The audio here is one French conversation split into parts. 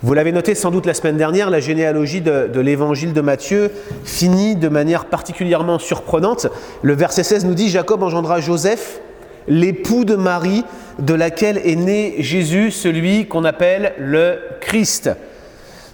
Vous l'avez noté sans doute la semaine dernière, la généalogie de, l'évangile de Matthieu finit de manière particulièrement surprenante. Le verset 16 nous dit Jacob engendra Joseph, l'époux de Marie, de laquelle est né Jésus, celui qu'on appelle le Christ.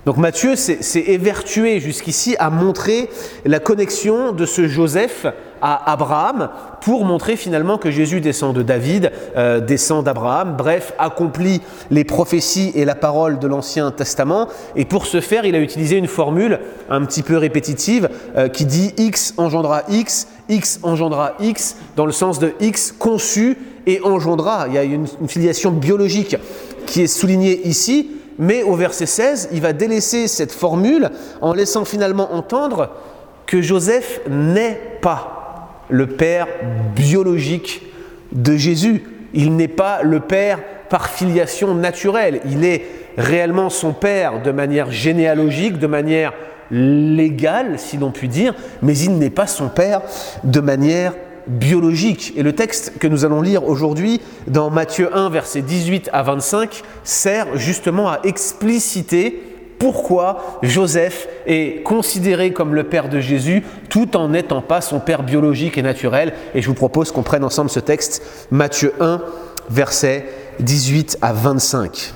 Donc Matthieu s'est évertué jusqu'ici à montrer la connexion de ce Joseph à Abraham pour montrer finalement que Jésus descend de David, euh, descend d'Abraham, bref, accomplit les prophéties et la parole de l'Ancien Testament. Et pour ce faire, il a utilisé une formule un petit peu répétitive euh, qui dit X engendra X, X engendra X, dans le sens de X conçu et engendra. Il y a une, une filiation biologique qui est soulignée ici, mais au verset 16, il va délaisser cette formule en laissant finalement entendre que Joseph n'est pas le père biologique de Jésus. Il n'est pas le père par filiation naturelle. Il est réellement son père de manière généalogique, de manière légale, si l'on peut dire, mais il n'est pas son père de manière biologique. Et le texte que nous allons lire aujourd'hui dans Matthieu 1, versets 18 à 25, sert justement à expliciter pourquoi Joseph est considéré comme le père de Jésus tout en n'étant pas son père biologique et naturel. Et je vous propose qu'on prenne ensemble ce texte, Matthieu 1, versets 18 à 25.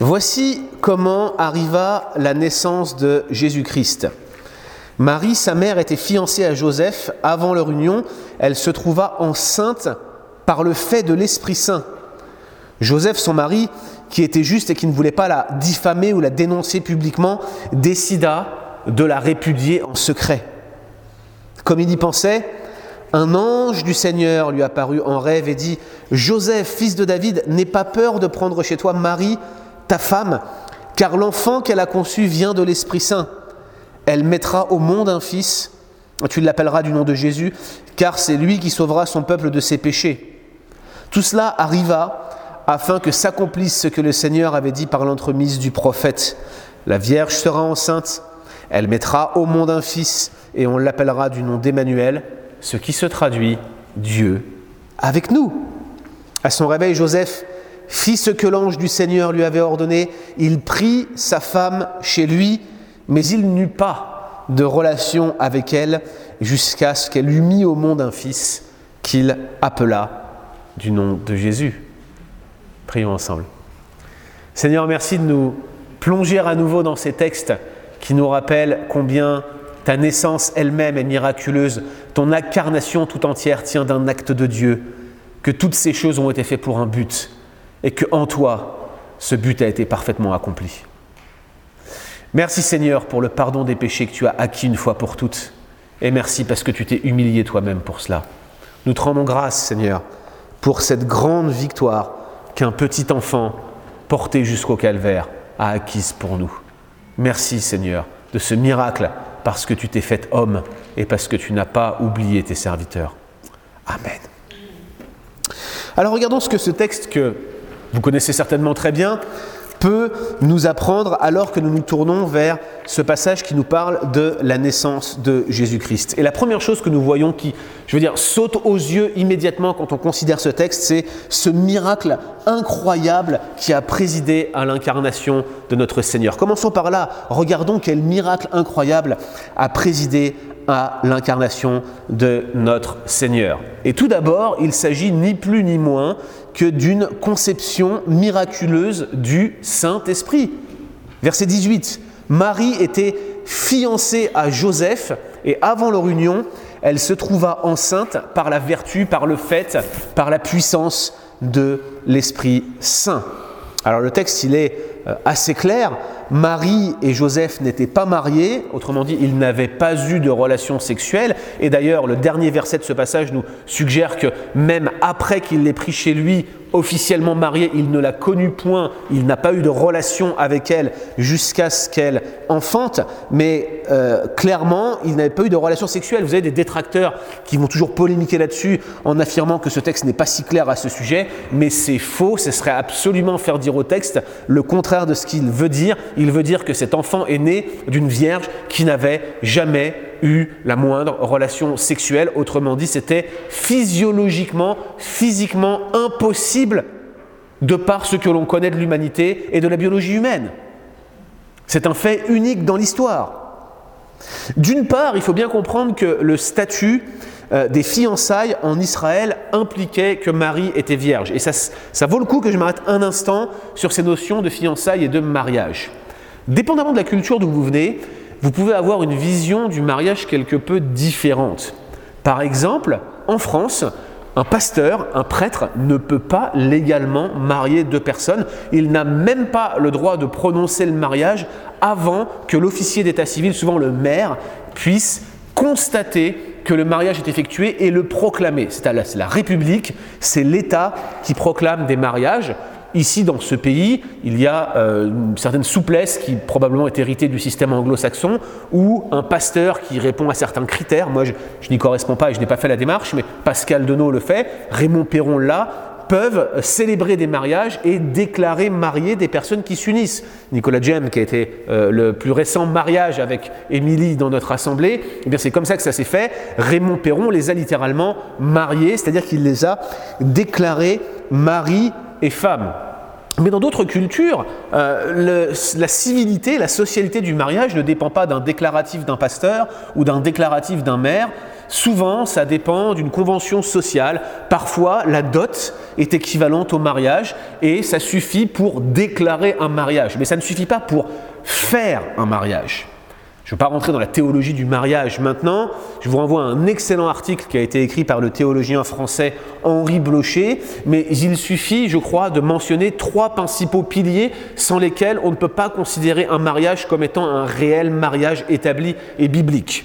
Voici comment arriva la naissance de Jésus-Christ. Marie, sa mère, était fiancée à Joseph. Avant leur union, elle se trouva enceinte par le fait de l'Esprit Saint. Joseph, son mari, qui était juste et qui ne voulait pas la diffamer ou la dénoncer publiquement, décida de la répudier en secret. Comme il y pensait, un ange du Seigneur lui apparut en rêve et dit, Joseph, fils de David, n'aie pas peur de prendre chez toi Marie, ta femme, car l'enfant qu'elle a conçu vient de l'Esprit Saint. Elle mettra au monde un fils, tu l'appelleras du nom de Jésus, car c'est lui qui sauvera son peuple de ses péchés. Tout cela arriva afin que s'accomplisse ce que le Seigneur avait dit par l'entremise du prophète. La Vierge sera enceinte, elle mettra au monde un fils, et on l'appellera du nom d'Emmanuel, ce qui se traduit Dieu avec nous. À son réveil, Joseph fit ce que l'ange du Seigneur lui avait ordonné. Il prit sa femme chez lui mais il n'eut pas de relation avec elle jusqu'à ce qu'elle eût mis au monde un fils qu'il appela du nom de Jésus. Prions ensemble. Seigneur, merci de nous plonger à nouveau dans ces textes qui nous rappellent combien ta naissance elle-même est miraculeuse, ton incarnation tout entière tient d'un acte de Dieu, que toutes ces choses ont été faites pour un but et que en toi, ce but a été parfaitement accompli. Merci Seigneur pour le pardon des péchés que tu as acquis une fois pour toutes. Et merci parce que tu t'es humilié toi-même pour cela. Nous te rendons grâce Seigneur pour cette grande victoire qu'un petit enfant porté jusqu'au calvaire a acquise pour nous. Merci Seigneur de ce miracle parce que tu t'es fait homme et parce que tu n'as pas oublié tes serviteurs. Amen. Alors regardons ce que ce texte que vous connaissez certainement très bien peut nous apprendre alors que nous nous tournons vers ce passage qui nous parle de la naissance de Jésus-Christ. Et la première chose que nous voyons qui, je veux dire, saute aux yeux immédiatement quand on considère ce texte, c'est ce miracle incroyable qui a présidé à l'incarnation de notre Seigneur. Commençons par là. Regardons quel miracle incroyable a présidé à l'incarnation de notre Seigneur. Et tout d'abord, il s'agit ni plus ni moins que d'une conception miraculeuse du Saint-Esprit. Verset 18. Marie était fiancée à Joseph et avant leur union, elle se trouva enceinte par la vertu, par le fait, par la puissance de l'Esprit Saint. Alors le texte, il est euh, assez clair. Marie et Joseph n'étaient pas mariés, autrement dit, ils n'avaient pas eu de relation sexuelle. Et d'ailleurs, le dernier verset de ce passage nous suggère que même après qu'il l'ait pris chez lui, officiellement marié, il ne l'a connue point, il n'a pas eu de relation avec elle jusqu'à ce qu'elle enfante, mais euh, clairement, il n'avait pas eu de relation sexuelle. Vous avez des détracteurs qui vont toujours polémiquer là-dessus en affirmant que ce texte n'est pas si clair à ce sujet, mais c'est faux, ce serait absolument faire dire au texte le contraire de ce qu'il veut dire. Veut dire que cet enfant est né d'une vierge qui n'avait jamais eu la moindre relation sexuelle. Autrement dit, c'était physiologiquement, physiquement impossible de par ce que l'on connaît de l'humanité et de la biologie humaine. C'est un fait unique dans l'histoire. D'une part, il faut bien comprendre que le statut euh, des fiançailles en Israël impliquait que Marie était vierge. Et ça vaut le coup que je m'arrête un instant sur ces notions de fiançailles et de mariage. Dépendamment de la culture d'où vous venez, vous pouvez avoir une vision du mariage quelque peu différente. Par exemple, en France, un pasteur, un prêtre, ne peut pas légalement marier deux personnes. Il n'a même pas le droit de prononcer le mariage avant que l'officier d'état civil, souvent le maire, puisse constater que le mariage est effectué et le proclamer. C'est la République, c'est l'État qui proclame des mariages. Ici, dans ce pays, il y a euh, une certaine souplesse qui probablement est héritée du système anglo-saxon, où un pasteur qui répond à certains critères, moi je, n'y correspond pas et je n'ai pas fait la démarche, mais Pascal Denot le fait, Raymond Perron l'a, peuvent célébrer des mariages et déclarer marier des personnes qui s'unissent. Nicolas Jem, qui a été euh, le plus récent mariage avec Émilie dans notre assemblée, eh bien c'est comme ça que ça s'est fait. Raymond Perron les a littéralement mariés, c'est-à-dire qu'il les a déclarés mari et femme. Mais dans d'autres cultures, euh, la civilité, la socialité du mariage ne dépend pas d'un déclaratif d'un pasteur ou d'un déclaratif d'un maire. Souvent, ça dépend d'une convention sociale. Parfois, la dot est équivalente au mariage et ça suffit pour déclarer un mariage. Mais ça ne suffit pas pour faire un mariage. Je ne vais pas rentrer dans la théologie du mariage maintenant. Je vous renvoie à un excellent article qui a été écrit par le théologien français Henri Blocher. Mais il suffit, je crois, de mentionner trois principaux piliers sans lesquels on ne peut pas considérer un mariage comme étant un réel mariage établi et biblique.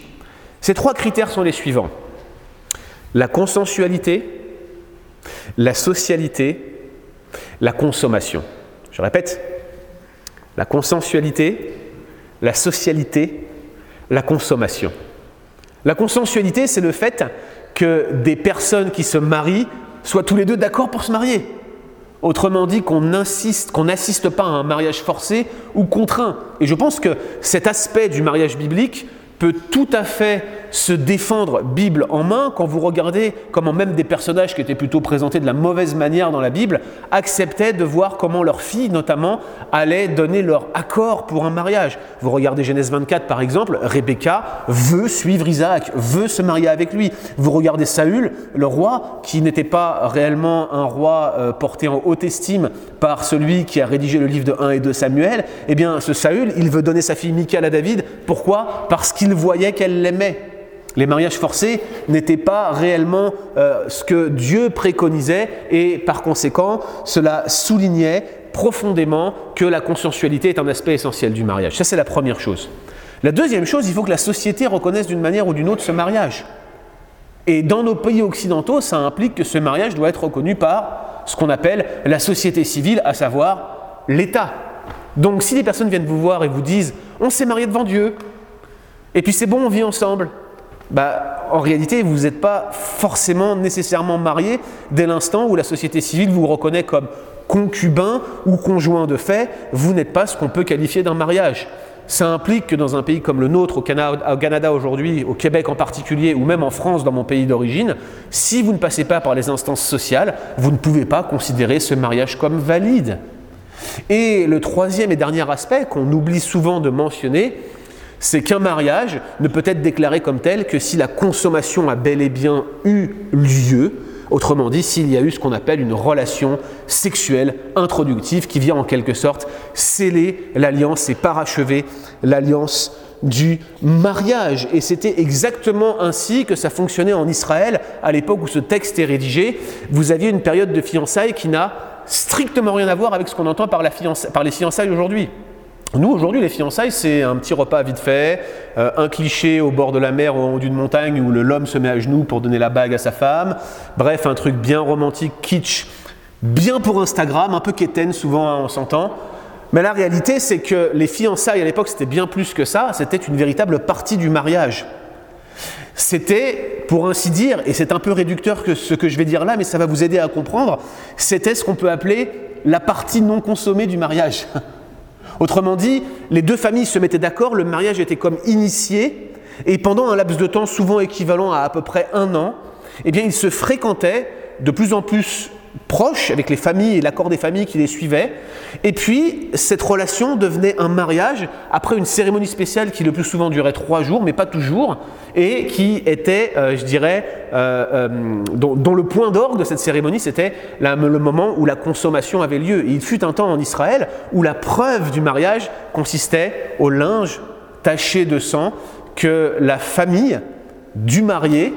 Ces trois critères sont les suivants. La consensualité, la socialité, la consommation. Je répète, la consensualité, la socialité la consommation. La consensualité, c'est le fait que des personnes qui se marient soient tous les deux d'accord pour se marier. Autrement dit, qu'on insiste, qu'on n'assiste pas à un mariage forcé ou contraint. Et je pense que cet aspect du mariage biblique peut tout à fait se défendre Bible en main quand vous regardez comment même des personnages qui étaient plutôt présentés de la mauvaise manière dans la Bible acceptaient de voir comment leurs filles notamment allaient donner leur accord pour un mariage. Vous regardez Genèse 24 par exemple, Rebecca veut suivre Isaac, veut se marier avec lui. Vous regardez Saül, le roi qui n'était pas réellement un roi euh, porté en haute estime par celui qui a rédigé le livre de 1 et 2 Samuel, eh bien ce Saül, il veut donner sa fille Michal à David. Pourquoi? Parce qu'il voyait qu'elle l'aimait. Les mariages forcés n'étaient pas réellement euh, ce que Dieu préconisait et par conséquent, cela soulignait profondément que la consensualité est un aspect essentiel du mariage. Ça, c'est la première chose. La deuxième chose, il faut que la société reconnaisse d'une manière ou d'une autre ce mariage. Et dans nos pays occidentaux, ça implique que ce mariage doit être reconnu par ce qu'on appelle la société civile, à savoir l'État. Donc si des personnes viennent vous voir et vous disent on s'est marié devant Dieu, et puis c'est bon, on vit ensemble, bah, en réalité, vous n'êtes pas forcément nécessairement marié dès l'instant où la société civile vous reconnaît comme concubin ou conjoint de fait, vous n'êtes pas ce qu'on peut qualifier d'un mariage. Ça implique que dans un pays comme le nôtre, au Canada, aujourd'hui, au Québec en particulier, ou même en France, dans mon pays d'origine, si vous ne passez pas par les instances sociales, vous ne pouvez pas considérer ce mariage comme valide. Et le troisième et dernier aspect qu'on oublie souvent de mentionner, c'est qu'un mariage ne peut être déclaré comme tel que si la consommation a bel et bien eu lieu, autrement dit s'il y a eu ce qu'on appelle une relation sexuelle introductive qui vient en quelque sorte sceller l'alliance et parachever l'alliance du mariage. Et c'était exactement ainsi que ça fonctionnait en Israël à l'époque où ce texte est rédigé. Vous aviez une période de fiançailles qui n'a strictement rien à voir avec ce qu'on entend par, par les fiançailles aujourd'hui. Nous, aujourd'hui, les fiançailles, c'est un petit repas vite fait, euh, un cliché au bord de la mer ou en haut d'une montagne où l'homme se met à genoux pour donner la bague à sa femme. Bref, un truc bien romantique, kitsch, bien pour Instagram, un peu quétaine souvent, hein, on s'entend. Mais la réalité, c'est que les fiançailles à l'époque, c'était bien plus que ça, c'était une véritable partie du mariage. C'était, pour ainsi dire, et c'est un peu réducteur que ce que je vais dire là, mais ça va vous aider à comprendre, c'était ce qu'on peut appeler la partie non consommée du mariage. Autrement dit, les deux familles se mettaient d'accord, le mariage était comme initié, et pendant un laps de temps souvent équivalent à à peu près un an, eh bien, ils se fréquentaient de plus en plus proche avec les familles et l'accord des familles qui les suivaient. Et puis, cette relation devenait un mariage après une cérémonie spéciale qui le plus souvent durait trois jours, mais pas toujours, et qui était, euh, je dirais, euh, euh, dont, le point d'orgue de cette cérémonie, c'était le moment où la consommation avait lieu. Il fut un temps en Israël où la preuve du mariage consistait au linge taché de sang que la famille du marié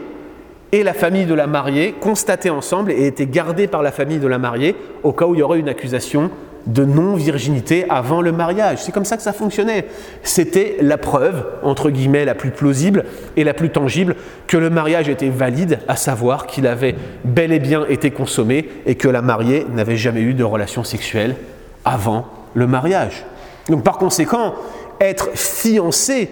et la famille de la mariée constataient ensemble et étaient gardés par la famille de la mariée au cas où il y aurait une accusation de non-virginité avant le mariage. C'est comme ça que ça fonctionnait. C'était la preuve, entre guillemets, la plus plausible et la plus tangible que le mariage était valide, à savoir qu'il avait bel et bien été consommé et que la mariée n'avait jamais eu de relation sexuelle avant le mariage. Donc par conséquent, être fiancé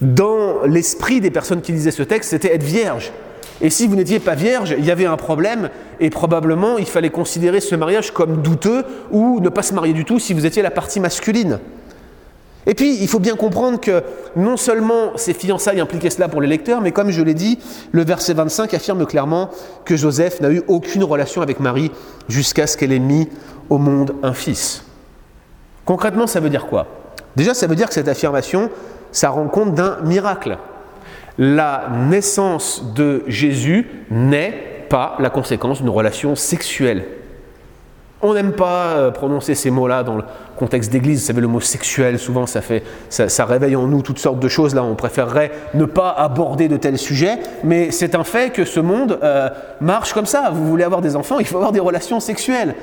dans l'esprit des personnes qui lisaient ce texte, c'était être vierge. Et si vous n'étiez pas vierge, il y avait un problème et probablement il fallait considérer ce mariage comme douteux ou ne pas se marier du tout si vous étiez la partie masculine. Et puis, il faut bien comprendre que non seulement ces fiançailles impliquaient cela pour les lecteurs, mais comme je l'ai dit, le verset 25 affirme clairement que Joseph n'a eu aucune relation avec Marie jusqu'à ce qu'elle ait mis au monde un fils. Concrètement, ça veut dire quoi? Déjà, ça veut dire que cette affirmation, ça rend compte d'un miracle la naissance de Jésus n'est pas la conséquence d'une relation sexuelle. On n'aime pas euh, prononcer ces mots-là dans le contexte d'église. Vous savez, le mot sexuel, souvent, ça, fait, ça, réveille en nous toutes sortes de choses. Là, on préférerait ne pas aborder de tels sujets. Mais c'est un fait que ce monde euh, marche comme ça. Vous voulez avoir des enfants, il faut avoir des relations sexuelles.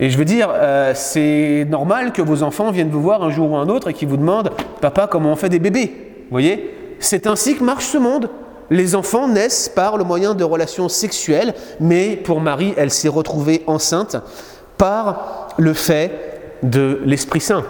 Et je veux dire, euh, c'est normal que vos enfants viennent vous voir un jour ou un autre et qu'ils vous demandent Papa, comment on fait des bébés? Vous voyez? C'est ainsi que marche ce monde. Les enfants naissent par le moyen de relations sexuelles, mais pour Marie, elle s'est retrouvée enceinte par le fait de l'Esprit Saint.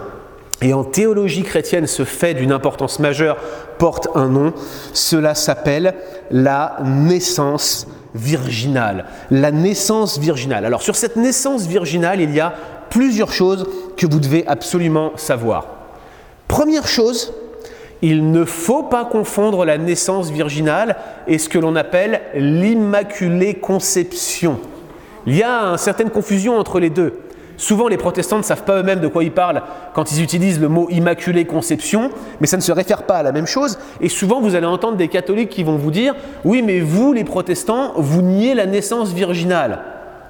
Et en théologie chrétienne, ce fait d'une importance majeure porte un nom. Cela s'appelle la naissance virginale. La naissance virginale. Alors sur cette naissance virginale, il y a plusieurs choses que vous devez absolument savoir. Première chose, il ne faut pas confondre la naissance virginale et ce que l'on appelle l'immaculée conception. Il y a une certaine confusion entre les deux. Souvent, les protestants ne savent pas eux-mêmes de quoi ils parlent quand ils utilisent le mot immaculée conception, mais ça ne se réfère pas à la même chose. Et souvent, vous allez entendre des catholiques qui vont vous dire Oui, mais vous, les protestants, vous niez la naissance virginale.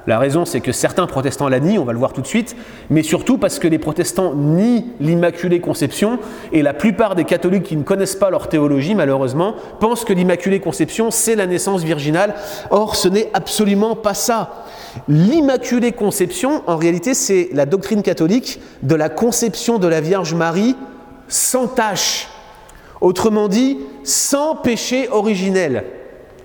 La raison, c'est que certains protestants la nient, on va le voir tout de suite, mais surtout parce que les protestants nient l'Immaculée Conception, et la plupart des catholiques qui ne connaissent pas leur théologie, malheureusement, pensent que l'Immaculée Conception, c'est la naissance virginale. Or, ce n'est absolument pas ça. L'Immaculée Conception, en réalité, c'est la doctrine catholique de la conception de la Vierge Marie sans tâche. Autrement dit, sans péché originel.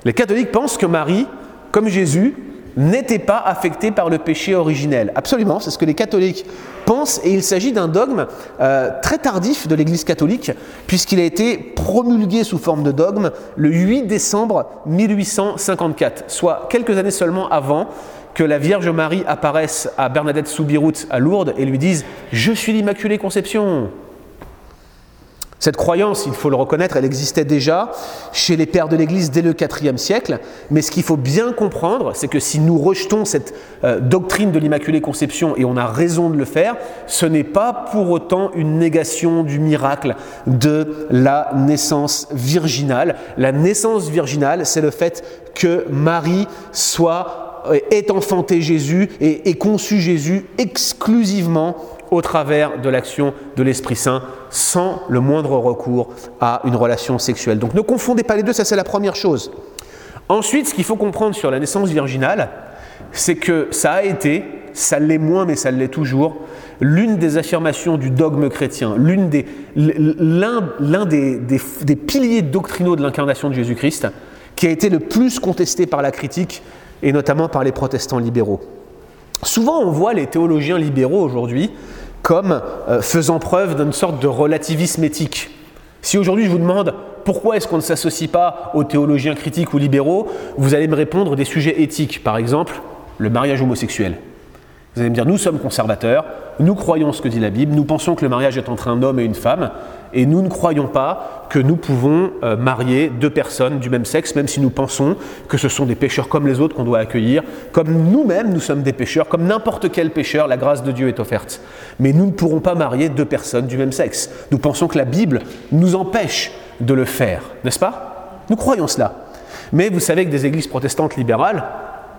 Les catholiques pensent que Marie, comme Jésus, n'était pas affecté par le péché originel. Absolument, c'est ce que les catholiques pensent, et il s'agit d'un dogme euh, très tardif de l'Église catholique, puisqu'il a été promulgué sous forme de dogme le 8 décembre 1854, soit quelques années seulement avant que la Vierge Marie apparaisse à Bernadette Soubirous à Lourdes et lui dise ⁇ Je suis l'Immaculée Conception !⁇ cette croyance, il faut le reconnaître, elle existait déjà chez les pères de l'Église dès le IVe siècle, mais ce qu'il faut bien comprendre, c'est que si nous rejetons cette euh, doctrine de l'Immaculée Conception, et on a raison de le faire, ce n'est pas pour autant une négation du miracle de la naissance virginale. La naissance virginale, c'est le fait que Marie soit euh, ait enfanté Jésus et ait conçu Jésus exclusivement au travers de l'action de l'Esprit Saint sans le moindre recours à une relation sexuelle. Donc ne confondez pas les deux, ça c'est la première chose. Ensuite, ce qu'il faut comprendre sur la naissance virginale, c'est que ça a été, ça l'est moins mais ça l'est toujours, l'une des affirmations du dogme chrétien, l'un des, piliers doctrinaux de l'incarnation de Jésus-Christ, qui a été le plus contesté par la critique et notamment par les protestants libéraux. Souvent, on voit les théologiens libéraux aujourd'hui comme euh, faisant preuve d'une sorte de relativisme éthique. Si aujourd'hui je vous demande pourquoi est-ce qu'on ne s'associe pas aux théologiens critiques ou libéraux, vous allez me répondre des sujets éthiques, par exemple le mariage homosexuel. Vous allez me dire, nous sommes conservateurs, nous croyons ce que dit la Bible, nous pensons que le mariage est entre un homme et une femme, et nous ne croyons pas que nous pouvons euh, marier deux personnes du même sexe, même si nous pensons que ce sont des pécheurs comme les autres qu'on doit accueillir, comme nous-mêmes nous sommes des pécheurs, comme n'importe quel pécheur, la grâce de Dieu est offerte. Mais nous ne pourrons pas marier deux personnes du même sexe. Nous pensons que la Bible nous empêche de le faire, n'est-ce pas? Nous croyons cela. Mais vous savez que des églises protestantes libérales,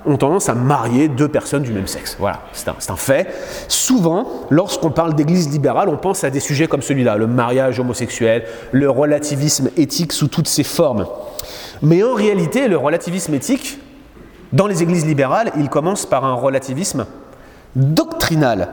ont tendance à marier deux personnes du même sexe. Voilà, c'est un, fait. Souvent, lorsqu'on parle d'église libérale, on pense à des sujets comme celui-là, le mariage homosexuel, le relativisme éthique sous toutes ses formes. Mais en réalité, le relativisme éthique, dans les églises libérales, il commence par un relativisme doctrinal.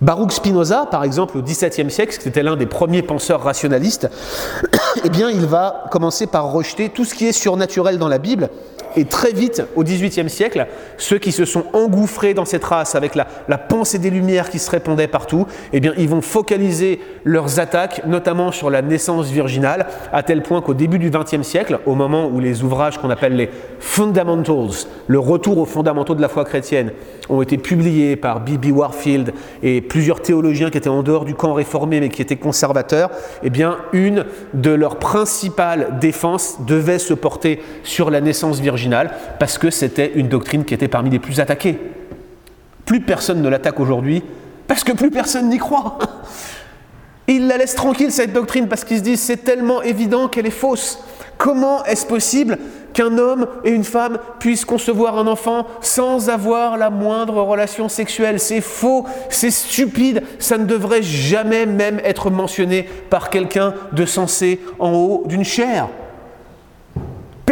Baruch Spinoza, par exemple, au XVIIe siècle, qui était l'un des premiers penseurs rationalistes, eh bien, il va commencer par rejeter tout ce qui est surnaturel dans la Bible et très vite, au XVIIIe siècle, ceux qui se sont engouffrés dans cette race avec la, pensée des Lumières qui se répandait partout, eh bien, ils vont focaliser leurs attaques, notamment sur la naissance virginale, à tel point qu'au début du XXe siècle, au moment où les ouvrages qu'on appelle les fundamentals, le retour aux fondamentaux de la foi chrétienne, ont été publiés par B.B. Warfield et plusieurs théologiens qui étaient en dehors du camp réformé mais qui étaient conservateurs, eh bien, une de leurs principales défenses devait se porter sur la naissance virginale parce que c'était une doctrine qui était parmi les plus attaquées. Plus personne ne l'attaque aujourd'hui parce que plus personne n'y croit. Ils la laissent tranquille, cette doctrine, parce qu'ils se disent c'est tellement évident qu'elle est fausse. Comment est-ce possible qu'un homme et une femme puissent concevoir un enfant sans avoir la moindre relation sexuelle? C'est faux, c'est stupide, ça ne devrait jamais même être mentionné par quelqu'un de sensé en haut d'une chair.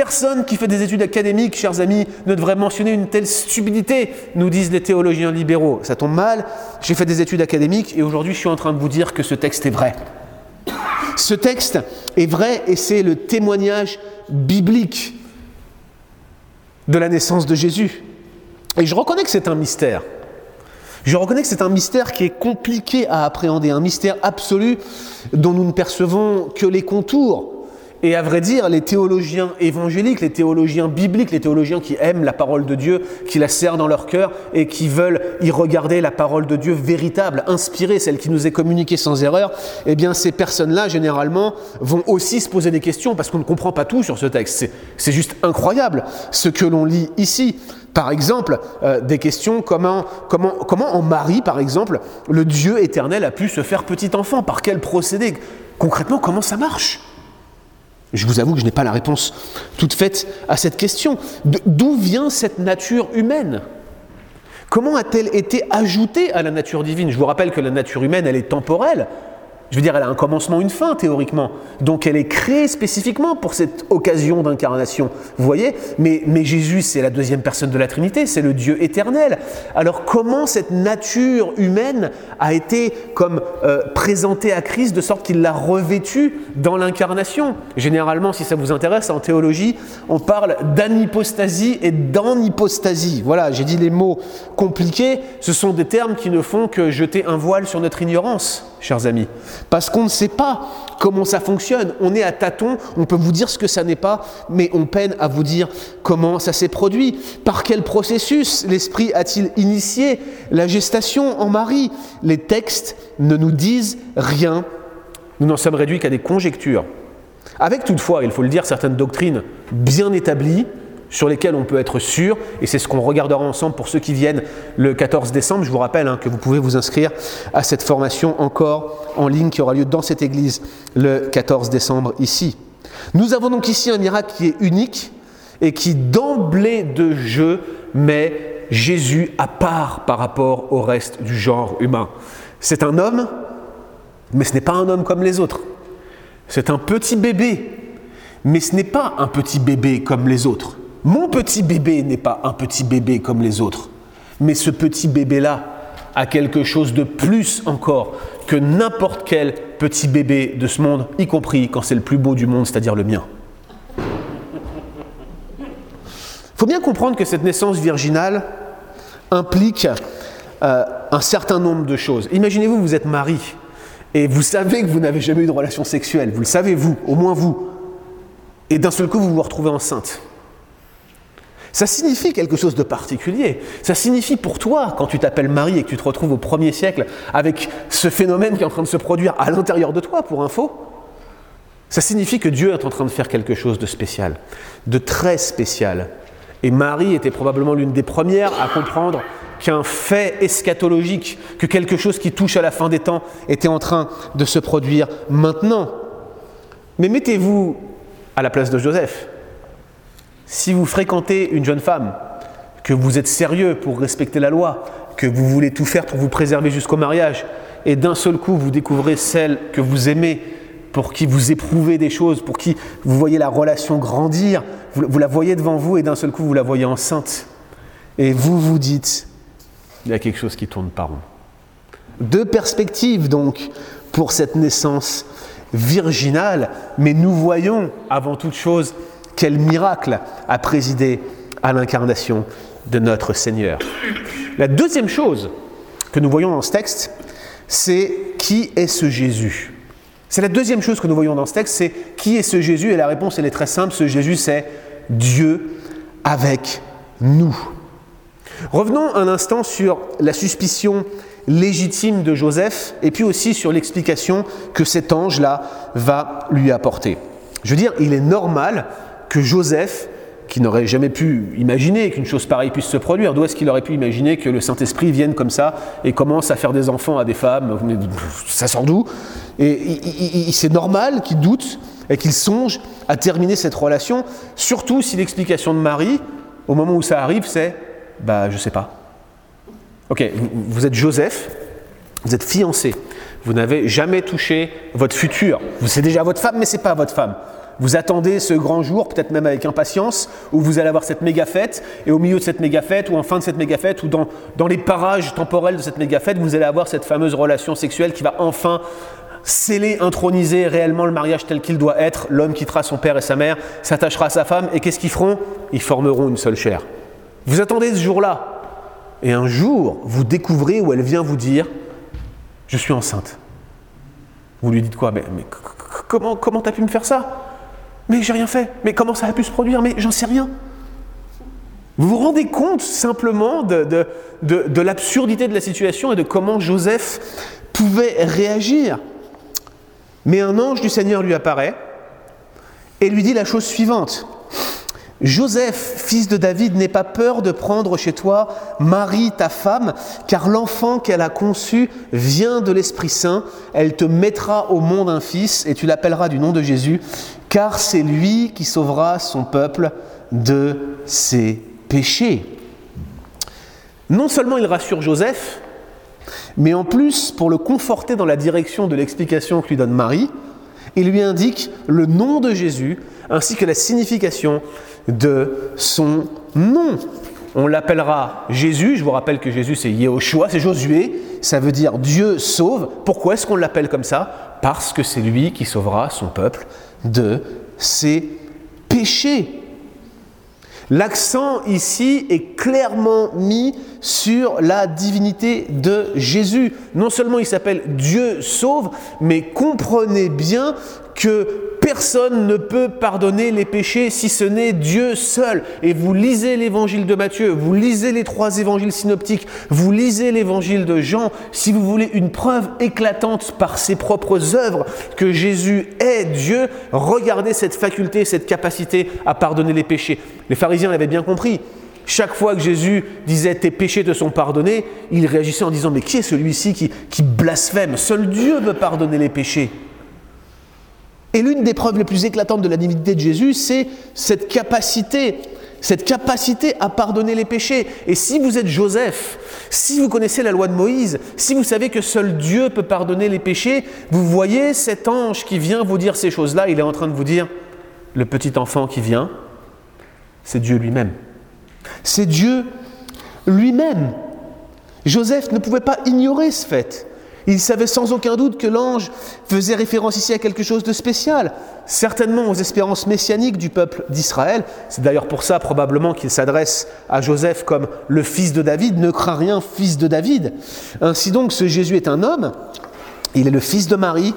Personne qui fait des études académiques, chers amis, ne devrait mentionner une telle stupidité, nous disent les théologiens libéraux. Ça tombe mal, j'ai fait des études académiques et aujourd'hui je suis en train de vous dire que ce texte est vrai. Ce texte est vrai et c'est le témoignage biblique de la naissance de Jésus. Et je reconnais que c'est un mystère. Je reconnais que c'est un mystère qui est compliqué à appréhender, un mystère absolu dont nous ne percevons que les contours. Et à vrai dire, les théologiens évangéliques, les théologiens bibliques, les théologiens qui aiment la parole de Dieu, qui la serrent dans leur cœur et qui veulent y regarder la parole de Dieu véritable, inspirée, celle qui nous est communiquée sans erreur, eh bien ces personnes-là, généralement, vont aussi se poser des questions parce qu'on ne comprend pas tout sur ce texte. C'est juste incroyable ce que l'on lit ici. Par exemple, euh, des questions comment, comment, comment en Marie, par exemple, le Dieu éternel a pu se faire petit enfant? Par quel procédé? Concrètement, comment ça marche? Je vous avoue que je n'ai pas la réponse toute faite à cette question. D'où vient cette nature humaine? Comment a-t-elle été ajoutée à la nature divine? Je vous rappelle que la nature humaine, elle est temporelle. Je veux dire, elle a un commencement, une fin, théoriquement. Donc elle est créée spécifiquement pour cette occasion d'incarnation. Vous voyez? Mais, mais Jésus, c'est la deuxième personne de la Trinité, c'est le Dieu éternel. Alors comment cette nature humaine a été comme euh, présentée à Christ de sorte qu'il l'a revêtue dans l'incarnation? Généralement, si ça vous intéresse, en théologie, on parle d'anipostasie et d'anipostasie. Voilà, j'ai dit les mots compliqués. Ce sont des termes qui ne font que jeter un voile sur notre ignorance chers amis. Parce qu'on ne sait pas comment ça fonctionne. On est à tâtons, on peut vous dire ce que ça n'est pas, mais on peine à vous dire comment ça s'est produit. Par quel processus l'Esprit a-t-il initié la gestation en Marie? Les textes ne nous disent rien. Nous n'en sommes réduits qu'à des conjectures. Avec toutefois, il faut le dire, certaines doctrines bien établies, sur lesquels on peut être sûr, et c'est ce qu'on regardera ensemble pour ceux qui viennent le 14 décembre. Je vous rappelle hein, que vous pouvez vous inscrire à cette formation encore en ligne qui aura lieu dans cette église le 14 décembre ici. Nous avons donc ici un miracle qui est unique et qui d'emblée de jeu met Jésus à part par rapport au reste du genre humain. C'est un homme, mais ce n'est pas un homme comme les autres. C'est un petit bébé, mais ce n'est pas un petit bébé comme les autres. Mon petit bébé n'est pas un petit bébé comme les autres, mais ce petit bébé-là a quelque chose de plus encore que n'importe quel petit bébé de ce monde, y compris quand c'est le plus beau du monde, c'est-à-dire le mien. Il faut bien comprendre que cette naissance virginale implique euh, un certain nombre de choses. Imaginez-vous, vous êtes mari et vous savez que vous n'avez jamais eu de relation sexuelle, vous le savez vous, au moins vous, et d'un seul coup vous vous retrouvez enceinte. Ça signifie quelque chose de particulier. Ça signifie pour toi, quand tu t'appelles Marie et que tu te retrouves au premier siècle avec ce phénomène qui est en train de se produire à l'intérieur de toi, pour info, ça signifie que Dieu est en train de faire quelque chose de spécial, de très spécial. Et Marie était probablement l'une des premières à comprendre qu'un fait eschatologique, que quelque chose qui touche à la fin des temps était en train de se produire maintenant. Mais mettez-vous à la place de Joseph. Si vous fréquentez une jeune femme, que vous êtes sérieux pour respecter la loi, que vous voulez tout faire pour vous préserver jusqu'au mariage, et d'un seul coup vous découvrez celle que vous aimez, pour qui vous éprouvez des choses, pour qui vous voyez la relation grandir, vous, la voyez devant vous et d'un seul coup vous la voyez enceinte. Et vous vous dites, il y a quelque chose qui tourne par rond. Deux perspectives donc pour cette naissance virginale, mais nous voyons avant toute chose quel miracle a présidé à l'incarnation de notre Seigneur. La deuxième chose que nous voyons dans ce texte, c'est qui est ce Jésus C'est la deuxième chose que nous voyons dans ce texte, c'est qui est ce Jésus Et la réponse, elle est très simple, ce Jésus, c'est Dieu avec nous. Revenons un instant sur la suspicion légitime de Joseph et puis aussi sur l'explication que cet ange-là va lui apporter. Je veux dire, il est normal que Joseph, qui n'aurait jamais pu imaginer qu'une chose pareille puisse se produire, d'où est-ce qu'il aurait pu imaginer que le Saint-Esprit vienne comme ça et commence à faire des enfants à des femmes Ça sort d'où? Et c'est normal qu'il doute et qu'il songe à terminer cette relation, surtout si l'explication de Marie, au moment où ça arrive, c'est Bah, je sais pas. Ok, vous êtes Joseph, vous êtes fiancé, vous n'avez jamais touché votre futur. C'est déjà votre femme, mais c'est pas votre femme. Vous attendez ce grand jour, peut-être même avec impatience, où vous allez avoir cette méga fête, et au milieu de cette méga fête, ou en fin de cette méga fête, ou dans, les parages temporels de cette méga fête, vous allez avoir cette fameuse relation sexuelle qui va enfin sceller, introniser réellement le mariage tel qu'il doit être. L'homme quittera son père et sa mère, s'attachera à sa femme, et qu'est-ce qu'ils feront? Ils formeront une seule chair. Vous attendez ce jour-là, et un jour, vous découvrez où elle vient vous dire Je suis enceinte. Vous lui dites quoi? Mais, comment t'as pu me faire ça? Mais j'ai rien fait. Mais comment ça a pu se produire? Mais j'en sais rien. Vous vous rendez compte simplement de, de, l'absurdité de la situation et de comment Joseph pouvait réagir? Mais un ange du Seigneur lui apparaît et lui dit la chose suivante. Joseph, fils de David, n'aie pas peur de prendre chez toi Marie, ta femme, car l'enfant qu'elle a conçu vient de l'Esprit Saint. Elle te mettra au monde un fils et tu l'appelleras du nom de Jésus car c'est lui qui sauvera son peuple de ses péchés. Non seulement il rassure Joseph, mais en plus, pour le conforter dans la direction de l'explication que lui donne Marie, il lui indique le nom de Jésus ainsi que la signification de son nom. On l'appellera Jésus, je vous rappelle que Jésus c'est Yehoshua, c'est Josué, ça veut dire Dieu sauve. Pourquoi est-ce qu'on l'appelle comme ça? Parce que c'est lui qui sauvera son peuple de ses péchés. L'accent ici est clairement mis sur la divinité de Jésus. Non seulement il s'appelle Dieu sauve, mais comprenez bien que personne ne peut pardonner les péchés si ce n'est Dieu seul. Et vous lisez l'évangile de Matthieu, vous lisez les trois évangiles synoptiques, vous lisez l'évangile de Jean, si vous voulez une preuve éclatante par ses propres œuvres que Jésus est Dieu, regardez cette faculté, cette capacité à pardonner les péchés. Les pharisiens l'avaient bien compris. Chaque fois que Jésus disait tes péchés te sont pardonnés, il réagissait en disant mais qui est celui-ci qui, qui blasphème? Seul Dieu veut pardonner les péchés. Et l'une des preuves les plus éclatantes de la divinité de Jésus, c'est cette capacité, cette capacité à pardonner les péchés. Et si vous êtes Joseph, si vous connaissez la loi de Moïse, si vous savez que seul Dieu peut pardonner les péchés, vous voyez cet ange qui vient vous dire ces choses-là, il est en train de vous dire, le petit enfant qui vient, c'est Dieu lui-même. C'est Dieu lui-même. Joseph ne pouvait pas ignorer ce fait. Il savait sans aucun doute que l'ange faisait référence ici à quelque chose de spécial, certainement aux espérances messianiques du peuple d'Israël. C'est d'ailleurs pour ça probablement qu'il s'adresse à Joseph comme le fils de David, ne crains rien, fils de David. Ainsi donc, ce Jésus est un homme, il est le fils de Marie,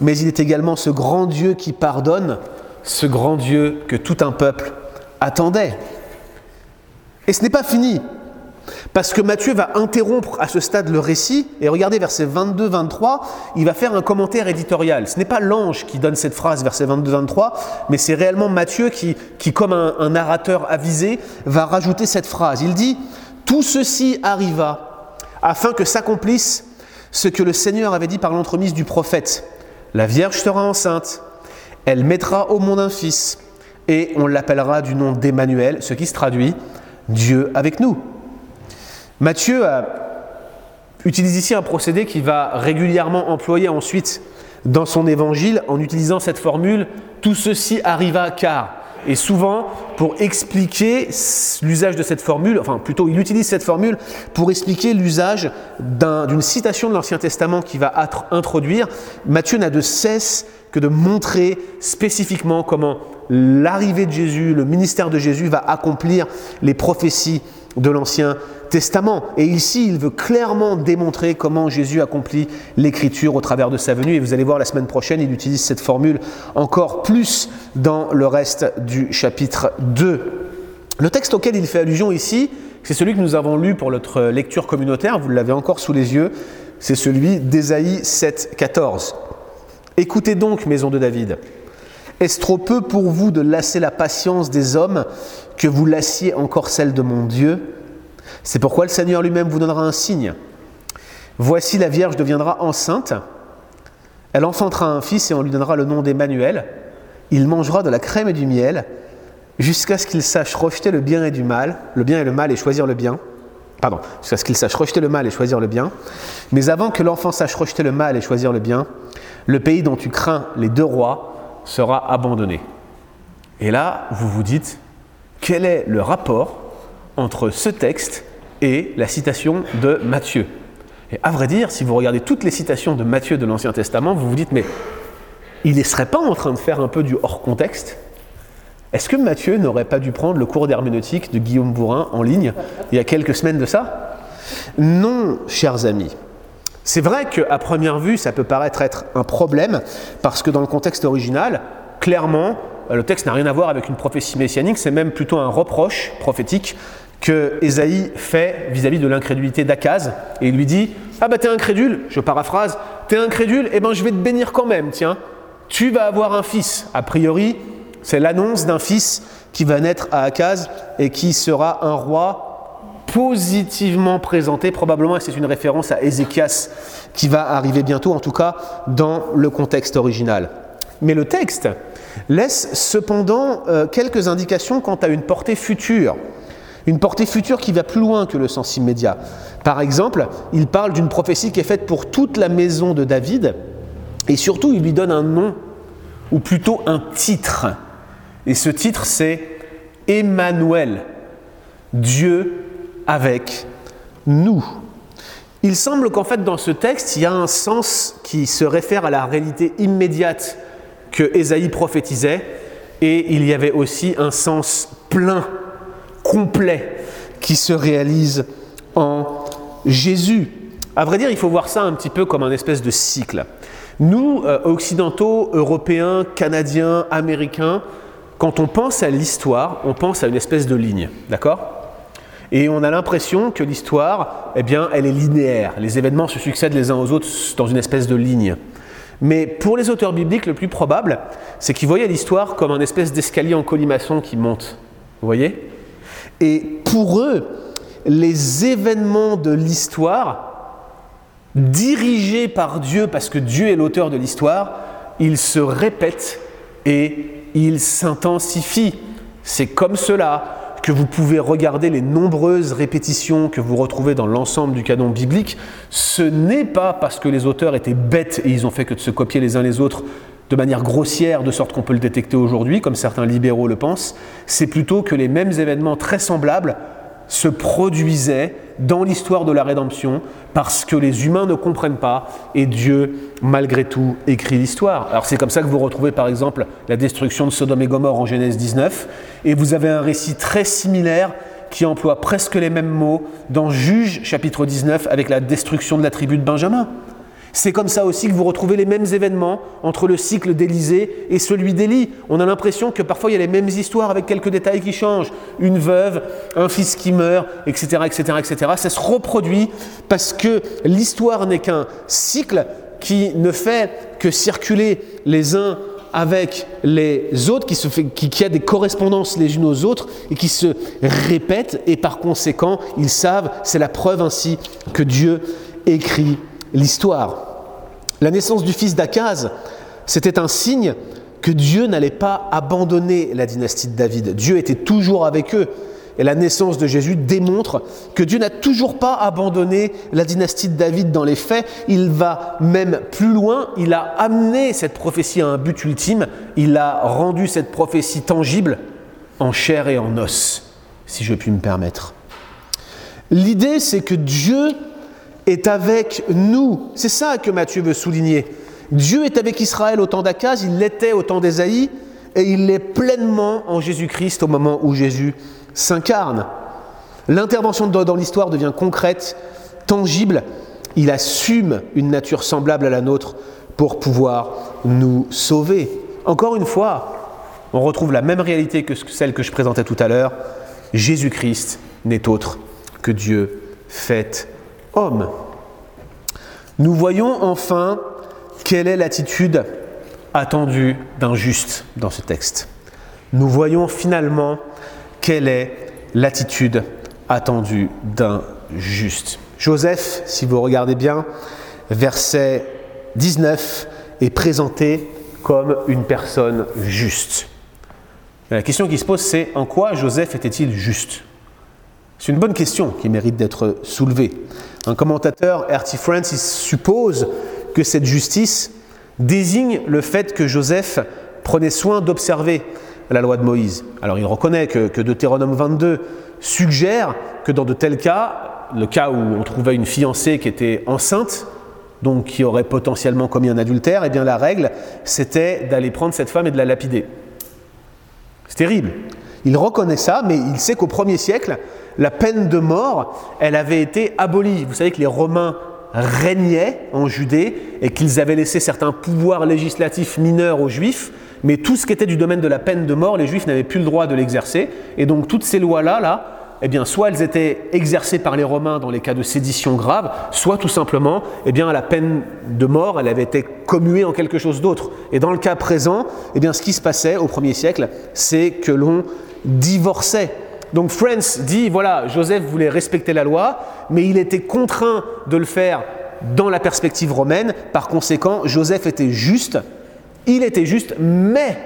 mais il est également ce grand Dieu qui pardonne, ce grand Dieu que tout un peuple attendait. Et ce n'est pas fini. Parce que Matthieu va interrompre à ce stade le récit, et regardez versets 22-23, il va faire un commentaire éditorial. Ce n'est pas l'ange qui donne cette phrase, verset 22-23, mais c'est réellement Matthieu qui, comme un, narrateur avisé, va rajouter cette phrase. Il dit, Tout ceci arriva afin que s'accomplisse ce que le Seigneur avait dit par l'entremise du prophète. La Vierge sera enceinte, elle mettra au monde un fils, et on l'appellera du nom d'Emmanuel, ce qui se traduit Dieu avec nous. Matthieu utilise ici un procédé qu'il va régulièrement employer ensuite dans son évangile en utilisant cette formule Tout ceci arriva car. Et souvent, pour expliquer l'usage de cette formule, enfin plutôt il utilise cette formule pour expliquer l'usage d'une citation de l'Ancien Testament qui va introduire. Matthieu n'a de cesse que de montrer spécifiquement comment l'arrivée de Jésus, le ministère de Jésus va accomplir les prophéties de l'Ancien Testament. Et ici, il veut clairement démontrer comment Jésus accomplit l'écriture au travers de sa venue. Et vous allez voir la semaine prochaine, il utilise cette formule encore plus dans le reste du chapitre 2. Le texte auquel il fait allusion ici, c'est celui que nous avons lu pour notre lecture communautaire, vous l'avez encore sous les yeux, c'est celui d'Ésaïe 7, 14. Écoutez donc, maison de David. Est-ce trop peu pour vous de lasser la patience des hommes que vous lassiez encore celle de mon Dieu? C'est pourquoi le Seigneur lui-même vous donnera un signe. Voici la Vierge deviendra enceinte, elle enfantera un fils et on lui donnera le nom d'Emmanuel. Il mangera de la crème et du miel jusqu'à ce qu'il sache rejeter le bien et du mal, le bien et le mal et choisir le bien. Pardon, jusqu'à ce qu'il sache rejeter le mal et choisir le bien. Mais avant que l'enfant sache rejeter le mal et choisir le bien, le pays dont tu crains les deux rois sera abandonné. Et là, vous vous dites, quel est le rapport entre ce texte et la citation de Matthieu. Et à vrai dire, si vous regardez toutes les citations de Matthieu de l'Ancien Testament, vous vous dites, mais il ne serait pas en train de faire un peu du hors contexte? Est-ce que Matthieu n'aurait pas dû prendre le cours d'herméneutique de Guillaume Bourrin en ligne il y a quelques semaines de ça? Non, chers amis. C'est vrai qu'à première vue, ça peut paraître être un problème, parce que dans le contexte original, clairement, le texte n'a rien à voir avec une prophétie messianique, c'est même plutôt un reproche prophétique que Ésaïe fait vis-à-vis de l'incrédulité d'Akaz, et il lui dit Ah bah t'es incrédule, je paraphrase, t'es incrédule, eh ben je vais te bénir quand même, tiens, tu vas avoir un fils. A priori, c'est l'annonce d'un fils qui va naître à Akaz et qui sera un roi positivement présenté, probablement, c'est une référence à Ézéchias qui va arriver bientôt, en tout cas dans le contexte original. Mais le texte laisse cependant euh, quelques indications quant à une portée future, une portée future qui va plus loin que le sens immédiat. Par exemple, il parle d'une prophétie qui est faite pour toute la maison de David, et surtout il lui donne un nom, ou plutôt un titre. Et ce titre, c'est Emmanuel, Dieu avec nous. Il semble qu'en fait dans ce texte, il y a un sens qui se réfère à la réalité immédiate que Ésaïe prophétisait, et il y avait aussi un sens plein, complet, qui se réalise en Jésus. À vrai dire, il faut voir ça un petit peu comme un espèce de cycle. Nous, euh, occidentaux, européens, canadiens, américains, quand on pense à l'histoire, on pense à une espèce de ligne, d'accord? Et on a l'impression que l'histoire, eh bien, elle est linéaire. Les événements se succèdent les uns aux autres dans une espèce de ligne. Mais pour les auteurs bibliques, le plus probable, c'est qu'ils voyaient l'histoire comme un espèce d'escalier en colimaçon qui monte. Vous voyez? Et pour eux, les événements de l'histoire, dirigés par Dieu, parce que Dieu est l'auteur de l'histoire, ils se répètent et ils s'intensifient. C'est comme cela que vous pouvez regarder les nombreuses répétitions que vous retrouvez dans l'ensemble du canon biblique, ce n'est pas parce que les auteurs étaient bêtes et ils ont fait que de se copier les uns les autres de manière grossière, de sorte qu'on peut le détecter aujourd'hui, comme certains libéraux le pensent, c'est plutôt que les mêmes événements très semblables se produisait dans l'histoire de la rédemption parce que les humains ne comprennent pas et Dieu, malgré tout, écrit l'histoire. Alors c'est comme ça que vous retrouvez par exemple la destruction de Sodome et Gomorre en Genèse 19 et vous avez un récit très similaire qui emploie presque les mêmes mots dans Juge chapitre 19 avec la destruction de la tribu de Benjamin. C'est comme ça aussi que vous retrouvez les mêmes événements entre le cycle d'Élysée et celui d'Élie. On a l'impression que parfois il y a les mêmes histoires avec quelques détails qui changent. Une veuve, un fils qui meurt, etc., etc.. Ça se reproduit parce que l'histoire n'est qu'un cycle qui ne fait que circuler les uns avec les autres, qui, qui, a des correspondances les unes aux autres et qui se répètent, et par conséquent, ils savent, c'est la preuve ainsi que Dieu écrit l'histoire. La naissance du fils d'Akaz, c'était un signe que Dieu n'allait pas abandonner la dynastie de David. Dieu était toujours avec eux. Et la naissance de Jésus démontre que Dieu n'a toujours pas abandonné la dynastie de David dans les faits. Il va même plus loin. Il a amené cette prophétie à un but ultime. Il a rendu cette prophétie tangible en chair et en os, si je puis me permettre. L'idée, c'est que Dieu est avec nous. C'est ça que Matthieu veut souligner. Dieu est avec Israël au temps d'Akaz, il l'était au temps d'Ésaïe, et il l'est pleinement en Jésus-Christ au moment où Jésus s'incarne. L'intervention dans l'histoire devient concrète, tangible. Il assume une nature semblable à la nôtre pour pouvoir nous sauver. Encore une fois, on retrouve la même réalité que celle que je présentais tout à l'heure. Jésus-Christ n'est autre que Dieu fait homme. Nous voyons enfin quelle est l'attitude attendue d'un juste dans ce texte. Nous voyons finalement quelle est l'attitude attendue d'un juste. Joseph, si vous regardez bien, verset 19, est présenté comme une personne juste. la question qui se pose, c'est en quoi Joseph était-il juste? C'est une bonne question qui mérite d'être soulevée. Un commentateur, R.T. Francis, suppose que cette justice désigne le fait que Joseph prenait soin d'observer la loi de Moïse. Alors il reconnaît que, Deutéronome 22 suggère que dans de tels cas, le cas où on trouvait une fiancée qui était enceinte, donc qui aurait potentiellement commis un adultère, eh bien la règle, c'était d'aller prendre cette femme et de la lapider. C'est terrible. Il reconnaît ça, mais il sait qu'au premier siècle, la peine de mort, elle avait été abolie. Vous savez que les Romains régnaient en Judée et qu'ils avaient laissé certains pouvoirs législatifs mineurs aux Juifs, mais tout ce qui était du domaine de la peine de mort, les Juifs n'avaient plus le droit de l'exercer. Et donc toutes ces lois-là, là, eh bien, soit elles étaient exercées par les Romains dans les cas de sédition grave, soit tout simplement, eh bien, la peine de mort, elle avait été commuée en quelque chose d'autre. Et dans le cas présent, eh bien, ce qui se passait au premier siècle, c'est que l'on divorçait. Donc Friends dit, voilà, Joseph voulait respecter la loi, mais il était contraint de le faire dans la perspective romaine. Par conséquent, Joseph était juste il était juste, mais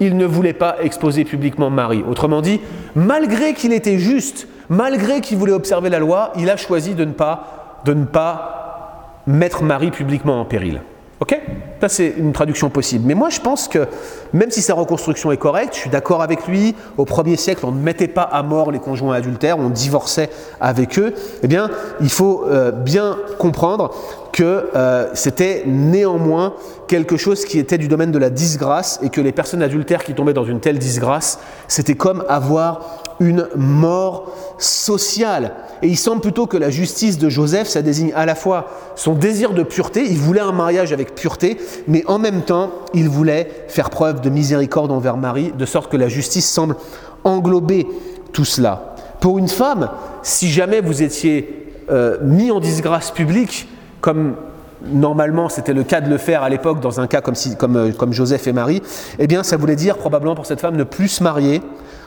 il ne voulait pas exposer publiquement Marie. Autrement dit, malgré qu'il était juste, malgré qu'il voulait observer la loi, il a choisi de ne pas, de ne pas mettre Marie publiquement en péril. Ok? Ça, c'est une traduction possible. Mais moi, je pense que même si sa reconstruction est correcte, je suis d'accord avec lui. Au premier siècle, on ne mettait pas à mort les conjoints adultères, on divorçait avec eux. Eh bien, il faut euh, bien comprendre que euh, c'était néanmoins quelque chose qui était du domaine de la disgrâce et que les personnes adultères qui tombaient dans une telle disgrâce, c'était comme avoir une mort sociale. Et il semble plutôt que la justice de Joseph, ça désigne à la fois son désir de pureté, il voulait un mariage avec pureté, mais en même temps, il voulait faire preuve de miséricorde envers Marie, de sorte que la justice semble englober tout cela. Pour une femme, si jamais vous étiez euh, mis en disgrâce publique, comme normalement c'était le cas de le faire à l'époque dans un cas comme, euh, comme Joseph et Marie, eh bien ça voulait dire probablement pour cette femme ne plus se marier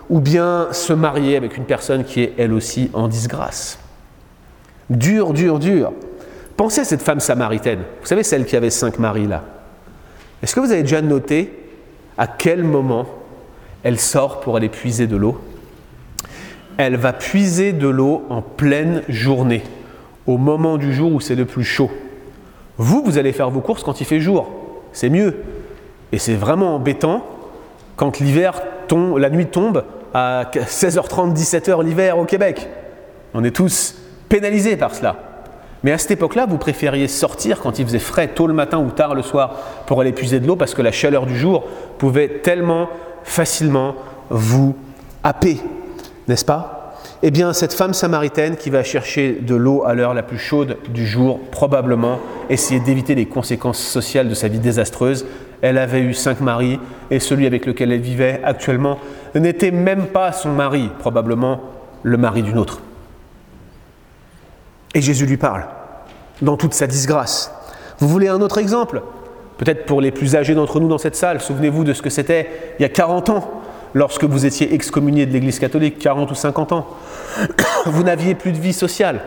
ou bien se marier avec une personne qui est elle aussi en disgrâce. Dur, dur, dur. Pensez à cette femme samaritaine. Vous savez, celle qui avait cinq maris là. Est-ce que vous avez déjà noté à quel moment elle sort pour aller puiser de l'eau? Elle va puiser de l'eau en pleine journée au moment du jour où c'est le plus chaud. Vous, vous allez faire vos courses quand il fait jour. C'est mieux. Et c'est vraiment embêtant quand l'hiver tombe, la nuit tombe à 16h30, 17h l'hiver au Québec. On est tous pénalisés par cela. Mais à cette époque-là, vous préfériez sortir quand il faisait frais tôt le matin ou tard le soir pour aller puiser de l'eau parce que la chaleur du jour pouvait tellement facilement vous happer, n'est-ce pas? Eh bien, cette femme samaritaine qui va chercher de l'eau à l'heure la plus chaude du jour, probablement essayer d'éviter les conséquences sociales de sa vie désastreuse, elle avait eu cinq maris et celui avec lequel elle vivait actuellement n'était même pas son mari, probablement le mari d'une autre. Et Jésus lui parle, dans toute sa disgrâce. Vous voulez un autre exemple? Peut-être pour les plus âgés d'entre nous dans cette salle, souvenez-vous de ce que c'était il y a 40 ans, lorsque vous étiez excommunié de l'Église catholique, 40 ou 50 ans. Vous n'aviez plus de vie sociale.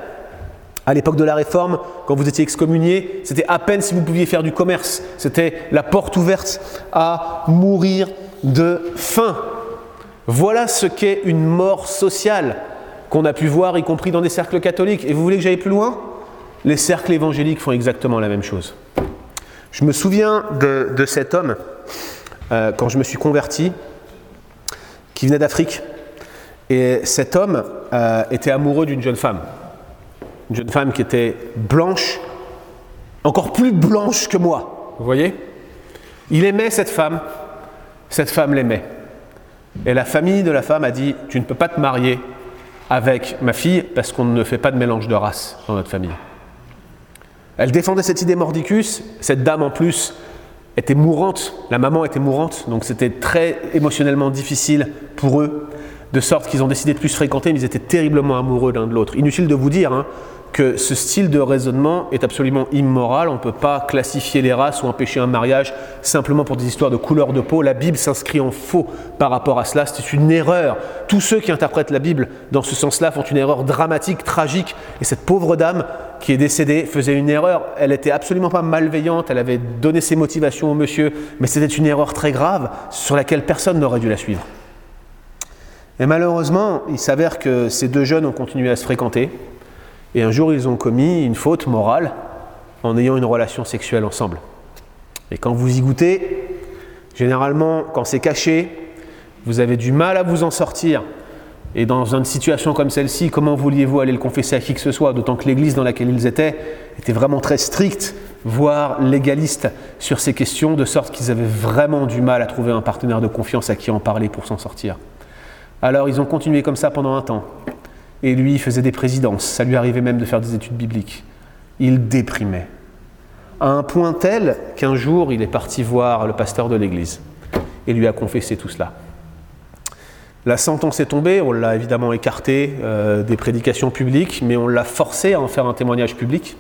À l'époque de la Réforme, quand vous étiez excommunié, c'était à peine si vous pouviez faire du commerce. C'était la porte ouverte à mourir de faim. Voilà ce qu'est une mort sociale qu'on a pu voir, y compris dans des cercles catholiques. Et vous voulez que j'aille plus loin? Les cercles évangéliques font exactement la même chose. Je me souviens de, cet homme, euh, quand je me suis converti, qui venait d'Afrique. Et cet homme euh, était amoureux d'une jeune femme. Une jeune femme qui était blanche, encore plus blanche que moi. Vous voyez? Il aimait cette femme, cette femme l'aimait. Et la famille de la femme a dit Tu ne peux pas te marier avec ma fille parce qu'on ne fait pas de mélange de race dans notre famille. Elle défendait cette idée mordicus. Cette dame, en plus, était mourante. La maman était mourante. Donc c'était très émotionnellement difficile pour eux. De sorte qu'ils ont décidé de plus fréquenter, mais ils étaient terriblement amoureux l'un de l'autre. Inutile de vous dire hein, que ce style de raisonnement est absolument immoral. On ne peut pas classifier les races ou empêcher un mariage simplement pour des histoires de couleur de peau. La Bible s'inscrit en faux par rapport à cela. C'est une erreur. Tous ceux qui interprètent la Bible dans ce sens-là font une erreur dramatique, tragique. Et cette pauvre dame qui est décédée faisait une erreur. Elle n'était absolument pas malveillante. Elle avait donné ses motivations au monsieur. Mais c'était une erreur très grave sur laquelle personne n'aurait dû la suivre. Et malheureusement, il s'avère que ces deux jeunes ont continué à se fréquenter. Et un jour, ils ont commis une faute morale en ayant une relation sexuelle ensemble. Et quand vous y goûtez, généralement, quand c'est caché, vous avez du mal à vous en sortir. Et dans une situation comme celle-ci, comment vouliez-vous aller le confesser à qui que ce soit D'autant que l'église dans laquelle ils étaient était vraiment très stricte, voire légaliste sur ces questions, de sorte qu'ils avaient vraiment du mal à trouver un partenaire de confiance à qui en parler pour s'en sortir. Alors ils ont continué comme ça pendant un temps. Et lui, faisait des présidences. Ça lui arrivait même de faire des études bibliques. Il déprimait. À un point tel qu'un jour, il est parti voir le pasteur de l'église et lui a confessé tout cela. La sentence est tombée, on l'a évidemment écarté euh, des prédications publiques, mais on l'a forcé à en faire un témoignage public.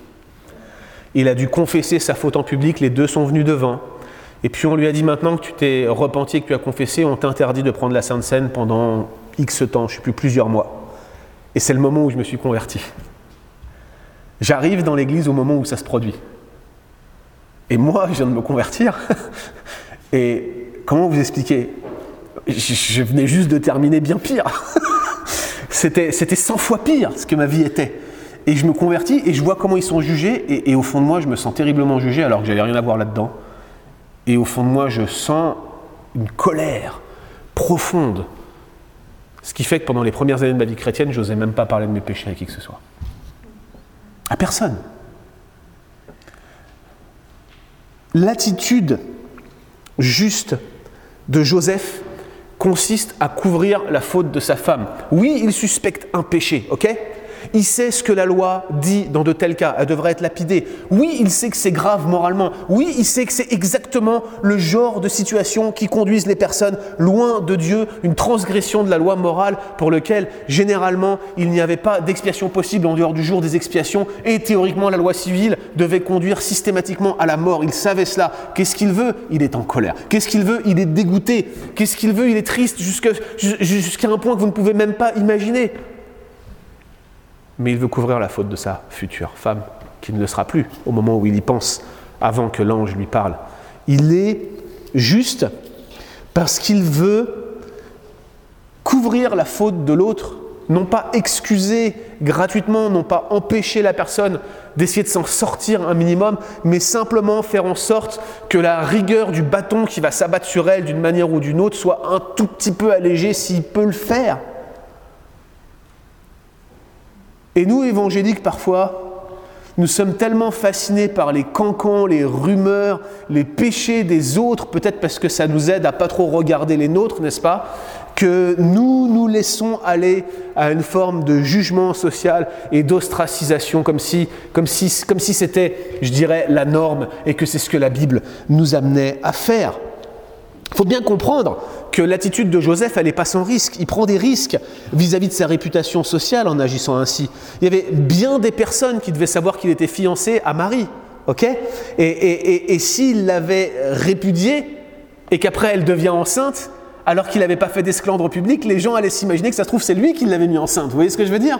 Il a dû confesser sa faute en public, les deux sont venus devant. Et puis on lui a dit maintenant que tu t'es repenti et que tu as confessé, on t'interdit de prendre la Sainte Seine pendant X temps, je ne sais plus, plusieurs mois. Et c'est le moment où je me suis converti. J'arrive dans l'église au moment où ça se produit. Et moi, je viens de me convertir. Et comment vous expliquer? Je, venais juste de terminer bien pire. c'était, c'était 100 fois pire ce que ma vie était. Et je me convertis et je vois comment ils sont jugés. Et, et au fond de moi, je me sens terriblement jugé alors que j'avais rien à voir là-dedans. Et au fond de moi, je sens une colère profonde ce qui fait que pendant les premières années de ma vie chrétienne, je n'osais même pas parler de mes péchés à qui que ce soit. À personne. L'attitude juste de Joseph consiste à couvrir la faute de sa femme. Oui, il suspecte un péché, ok? Il sait ce que la loi dit dans de tels cas. Elle devrait être lapidée. Oui, il sait que c'est grave moralement. Oui, il sait que c'est exactement le genre de situation qui conduisent les personnes loin de Dieu, une transgression de la loi morale pour lequel généralement il n'y avait pas d'expiation possible en dehors du jour des expiations et théoriquement la loi civile devait conduire systématiquement à la mort. Il savait cela. Qu'est-ce qu'il veut? Il est en colère. Qu'est-ce qu'il veut? Il est dégoûté. Qu'est-ce qu'il veut? Il est triste jusqu'à un point que vous ne pouvez même pas imaginer mais il veut couvrir la faute de sa future femme, qui ne le sera plus au moment où il y pense, avant que l'ange lui parle. Il est juste parce qu'il veut couvrir la faute de l'autre, non pas excuser gratuitement, non pas empêcher la personne d'essayer de s'en sortir un minimum, mais simplement faire en sorte que la rigueur du bâton qui va s'abattre sur elle d'une manière ou d'une autre soit un tout petit peu allégée s'il peut le faire. Et nous, évangéliques, parfois, nous sommes tellement fascinés par les cancans, les rumeurs, les péchés des autres, peut-être parce que ça nous aide à pas trop regarder les nôtres, n'est-ce pas que nous nous laissons aller à une forme de jugement social et d'ostracisation, comme si, comme si, comme si c'était, je dirais, la norme et que c'est ce que la Bible nous amenait à faire. Il faut bien comprendre que l'attitude de Joseph, elle n'est pas sans risque. Il prend des risques vis-à-vis de sa réputation sociale en agissant ainsi. Il y avait bien des personnes qui devaient savoir qu'il était fiancé à Marie. ok? Et, et, et s'il l'avait répudiée et qu'après elle devient enceinte, alors qu'il n'avait pas fait d'esclandre public, les gens allaient s'imaginer que ça se trouve c'est lui qui l'avait mis enceinte. Vous voyez ce que je veux dire?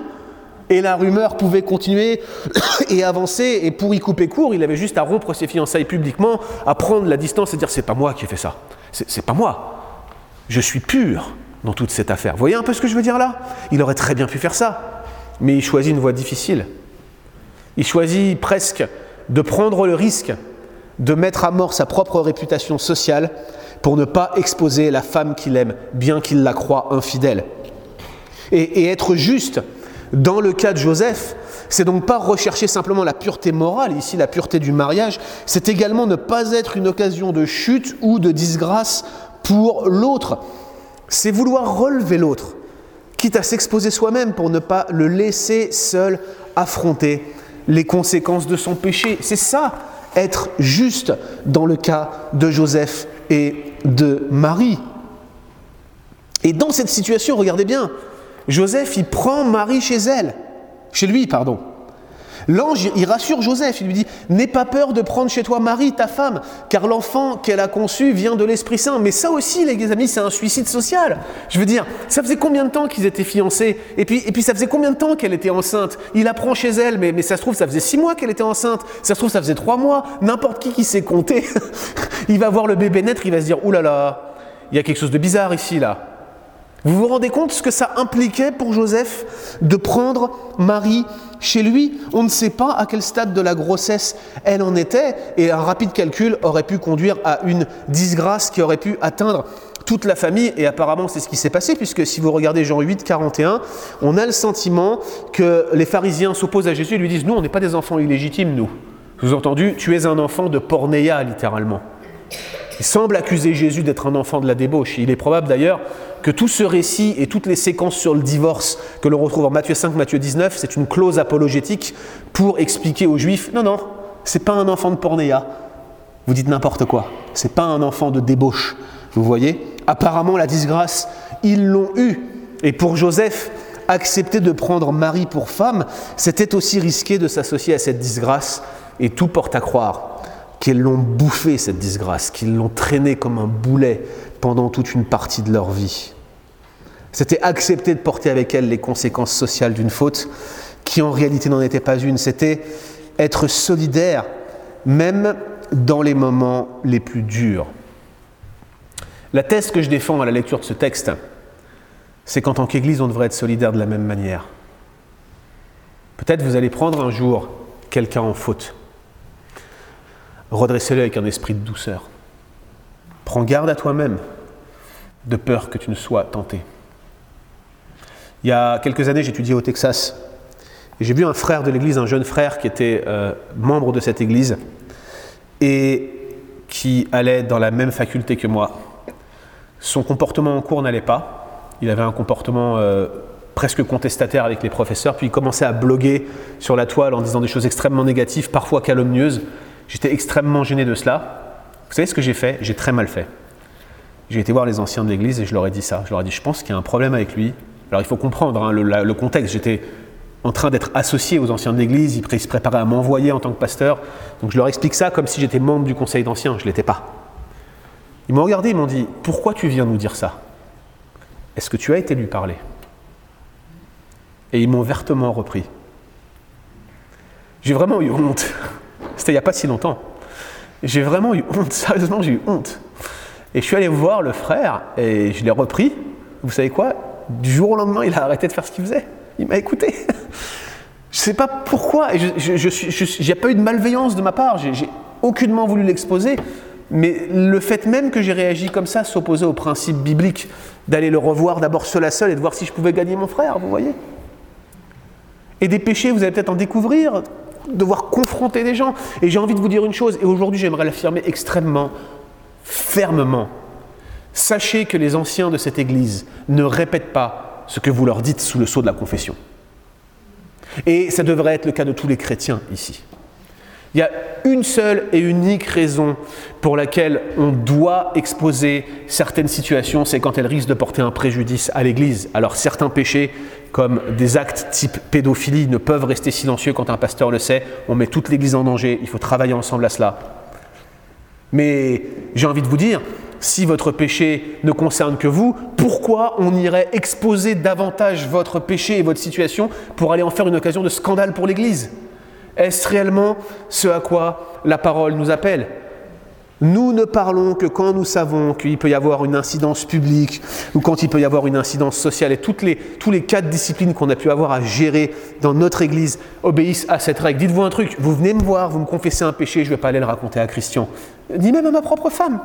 Et la rumeur pouvait continuer et avancer, et pour y couper court, il avait juste à rompre ses fiançailles publiquement, à prendre la distance et dire c'est pas moi qui ai fait ça, c'est pas moi. Je suis pur dans toute cette affaire. Vous voyez un peu ce que je veux dire là? Il aurait très bien pu faire ça, mais il choisit une voie difficile. Il choisit presque de prendre le risque de mettre à mort sa propre réputation sociale pour ne pas exposer la femme qu'il aime, bien qu'il la croie infidèle. Et, être juste, dans le cas de Joseph, c'est donc pas rechercher simplement la pureté morale, ici la pureté du mariage, c'est également ne pas être une occasion de chute ou de disgrâce pour l'autre. C'est vouloir relever l'autre, quitte à s'exposer soi-même pour ne pas le laisser seul affronter les conséquences de son péché. C'est ça, être juste dans le cas de Joseph et de Marie. Et dans cette situation, regardez bien, Joseph, il prend Marie chez elle, chez lui, pardon. L'ange, il rassure Joseph, il lui dit, n'aie pas peur de prendre chez toi Marie, ta femme, car l'enfant qu'elle a conçu vient de l'Esprit Saint. Mais ça aussi, les amis, c'est un suicide social. Je veux dire, ça faisait combien de temps qu'ils étaient fiancés? Et puis, et puis ça faisait combien de temps qu'elle était enceinte? Il apprend chez elle, mais, mais ça se trouve, ça faisait six mois qu'elle était enceinte. Ça se trouve, ça faisait trois mois. N'importe qui qui sait compter, il va voir le bébé naître, il va se dire, oulala, là là, il y a quelque chose de bizarre ici, là. Vous vous rendez compte ce que ça impliquait pour Joseph de prendre Marie chez lui? On ne sait pas à quel stade de la grossesse elle en était, et un rapide calcul aurait pu conduire à une disgrâce qui aurait pu atteindre toute la famille, et apparemment c'est ce qui s'est passé, puisque si vous regardez Jean 8, 41, on a le sentiment que les pharisiens s'opposent à Jésus et lui disent, nous on n'est pas des enfants illégitimes, nous. Sous-entendu, tu es un enfant de pornéa, littéralement. Il semble accuser Jésus d'être un enfant de la débauche. Il est probable d'ailleurs que tout ce récit et toutes les séquences sur le divorce que l'on retrouve en Matthieu 5, Matthieu 19, c'est une clause apologétique pour expliquer aux Juifs non, non, c'est pas un enfant de pornéa. Vous dites n'importe quoi. C'est pas un enfant de débauche. Vous voyez? Apparemment, la disgrâce, ils l'ont eu. Et pour Joseph, accepter de prendre Marie pour femme, c'était aussi risquer de s'associer à cette disgrâce. Et tout porte à croire qu'ils l'ont bouffé, cette disgrâce, qu'ils l'ont traîné comme un boulet pendant toute une partie de leur vie. C'était accepter de porter avec elle les conséquences sociales d'une faute qui en réalité n'en était pas une. C'était être solidaire même dans les moments les plus durs. La thèse que je défends à la lecture de ce texte, c'est qu'en tant qu'Église, on devrait être solidaire de la même manière. Peut-être vous allez prendre un jour quelqu'un en faute redressez-le avec un esprit de douceur. Prends garde à toi-même, de peur que tu ne sois tenté. Il y a quelques années, j'étudiais au Texas. Et j'ai vu un frère de l'église, un jeune frère qui était euh, membre de cette église et qui allait dans la même faculté que moi. Son comportement en cours n'allait pas. Il avait un comportement euh, presque contestataire avec les professeurs, puis il commençait à bloguer sur la toile en disant des choses extrêmement négatives, parfois calomnieuses. J'étais extrêmement gêné de cela. Vous savez ce que j'ai fait? J'ai très mal fait. J'ai été voir les anciens de l'église et je leur ai dit ça. Je leur ai dit, je pense qu'il y a un problème avec lui. Alors il faut comprendre hein, le, contexte. J'étais en train d'être associé aux anciens de l'église, ils se préparaient à m'envoyer en tant que pasteur. Donc je leur explique ça comme si j'étais membre du conseil d'anciens, je ne l'étais pas. Ils m'ont regardé, ils m'ont dit, pourquoi tu viens nous dire ça? Est-ce que tu as été lui parler? Et ils m'ont vertement repris. J'ai vraiment eu honte. C'était il n'y a pas si longtemps. J'ai vraiment eu honte, sérieusement, j'ai eu honte. Et je suis allé voir le frère et je l'ai repris. Vous savez quoi? Du jour au lendemain, il a arrêté de faire ce qu'il faisait. Il m'a écouté. Je ne sais pas pourquoi. Je n'ai pas eu de malveillance de ma part. J'ai aucunement voulu l'exposer. Mais le fait même que j'ai réagi comme ça s'opposait au principe biblique d'aller le revoir d'abord seul à seul et de voir si je pouvais gagner mon frère, vous voyez Et des péchés, vous allez peut-être en découvrir devoir confronter des gens. Et j'ai envie de vous dire une chose, et aujourd'hui j'aimerais l'affirmer extrêmement fermement. Sachez que les anciens de cette Église ne répètent pas ce que vous leur dites sous le sceau de la confession. Et ça devrait être le cas de tous les chrétiens ici. Il y a une seule et unique raison pour laquelle on doit exposer certaines situations, c'est quand elles risquent de porter un préjudice à l'Église. Alors certains péchés, comme des actes type pédophilie, ne peuvent rester silencieux quand un pasteur le sait. On met toute l'Église en danger, il faut travailler ensemble à cela. Mais j'ai envie de vous dire, si votre péché ne concerne que vous, pourquoi on irait exposer davantage votre péché et votre situation pour aller en faire une occasion de scandale pour l'Église? Est-ce réellement ce à quoi la parole nous appelle? Nous ne parlons que quand nous savons qu'il peut y avoir une incidence publique ou quand il peut y avoir une incidence sociale. Et toutes les, tous les quatre disciplines qu'on a pu avoir à gérer dans notre Église obéissent à cette règle. Dites-vous un truc, vous venez me voir, vous me confessez un péché, je ne vais pas aller le raconter à Christian. Dis même à ma propre femme.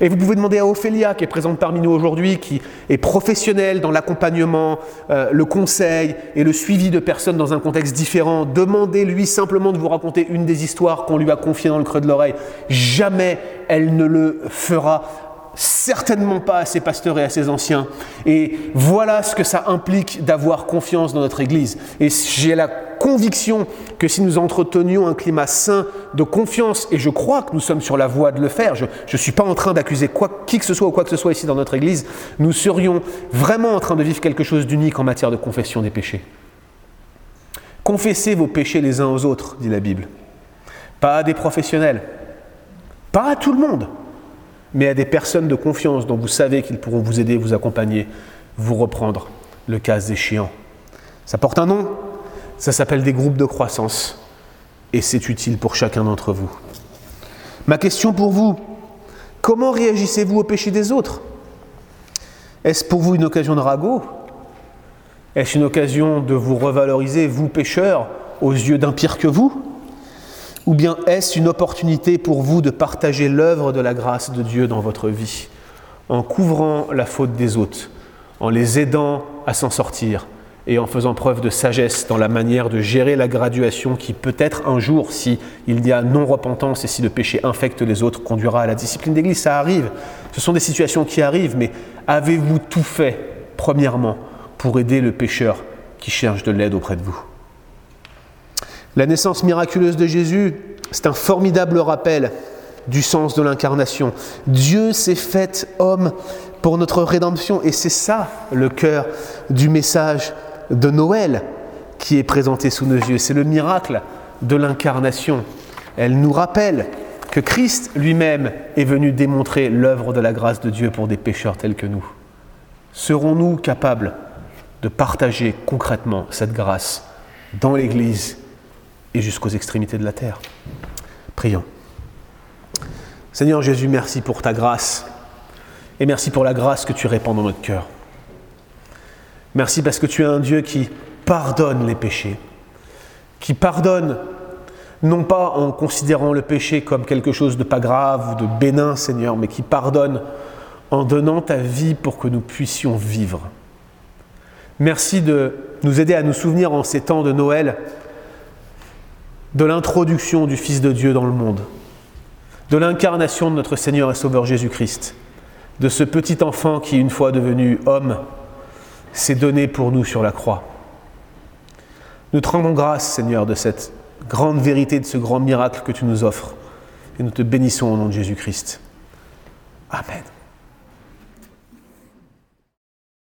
Et vous pouvez demander à Ophélia, qui est présente parmi nous aujourd'hui, qui est professionnelle dans l'accompagnement, euh, le conseil et le suivi de personnes dans un contexte différent. Demandez-lui simplement de vous raconter une des histoires qu'on lui a confiées dans le creux de l'oreille. Jamais elle ne le fera certainement pas à ses pasteurs et à ses anciens. Et voilà ce que ça implique d'avoir confiance dans notre Église. Et j'ai la conviction que si nous entretenions un climat sain de confiance, et je crois que nous sommes sur la voie de le faire, je ne suis pas en train d'accuser qui que ce soit ou quoi que ce soit ici dans notre Église, nous serions vraiment en train de vivre quelque chose d'unique en matière de confession des péchés. Confessez vos péchés les uns aux autres, dit la Bible. Pas à des professionnels, pas à tout le monde mais à des personnes de confiance dont vous savez qu'ils pourront vous aider, vous accompagner, vous reprendre le cas échéant. Ça porte un nom, ça s'appelle des groupes de croissance, et c'est utile pour chacun d'entre vous. Ma question pour vous, comment réagissez-vous au péché des autres? Est-ce pour vous une occasion de ragot? Est-ce une occasion de vous revaloriser, vous pécheurs, aux yeux d'un pire que vous? Ou bien est-ce une opportunité pour vous de partager l'œuvre de la grâce de Dieu dans votre vie, en couvrant la faute des autres, en les aidant à s'en sortir et en faisant preuve de sagesse dans la manière de gérer la graduation qui peut-être un jour, si il y a non-repentance et si le péché infecte les autres, conduira à la discipline d'Église. Ça arrive. Ce sont des situations qui arrivent, mais avez-vous tout fait, premièrement, pour aider le pécheur qui cherche de l'aide auprès de vous? La naissance miraculeuse de Jésus, c'est un formidable rappel du sens de l'incarnation. Dieu s'est fait homme pour notre rédemption et c'est ça le cœur du message de Noël qui est présenté sous nos yeux. C'est le miracle de l'incarnation. Elle nous rappelle que Christ lui-même est venu démontrer l'œuvre de la grâce de Dieu pour des pécheurs tels que nous. Serons-nous capables de partager concrètement cette grâce dans l'Église et jusqu'aux extrémités de la terre. Prions. Seigneur Jésus, merci pour ta grâce et merci pour la grâce que tu répands dans notre cœur. Merci parce que tu es un Dieu qui pardonne les péchés, qui pardonne non pas en considérant le péché comme quelque chose de pas grave ou de bénin, Seigneur, mais qui pardonne en donnant ta vie pour que nous puissions vivre. Merci de nous aider à nous souvenir en ces temps de Noël de l'introduction du Fils de Dieu dans le monde, de l'incarnation de notre Seigneur et Sauveur Jésus-Christ, de ce petit enfant qui, une fois devenu homme, s'est donné pour nous sur la croix. Nous te rendons grâce, Seigneur, de cette grande vérité, de ce grand miracle que tu nous offres, et nous te bénissons au nom de Jésus-Christ. Amen.